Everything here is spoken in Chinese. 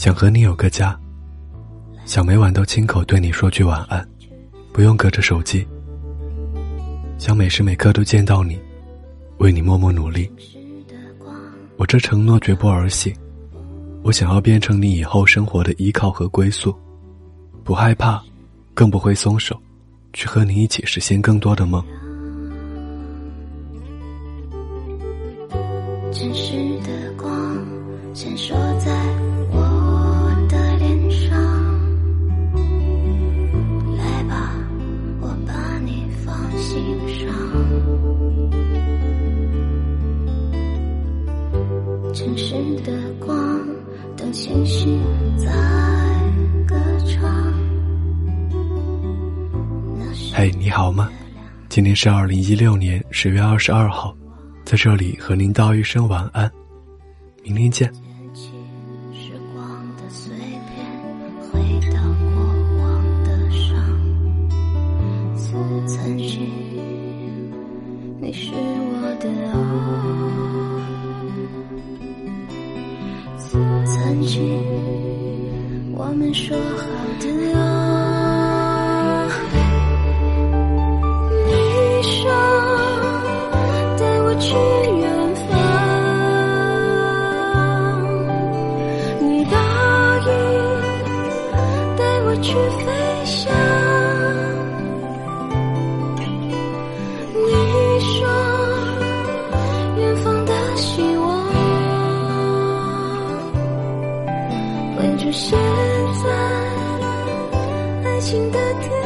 想和你有个家，想每晚都亲口对你说句晚安，不用隔着手机。想每时每刻都见到你，为你默默努力。我这承诺绝不儿戏，我想要变成你以后生活的依靠和归宿，不害怕，更不会松手，去和你一起实现更多的梦。城市的光闪烁在我城市的光，等星星在歌唱。嘿，你好吗？今天是二零一六年十月二十二号。在这里和您道一声晚安，明天见。时光的曾经我们说好的啊。你说带我去远方你答应带我去飞现在爱情的天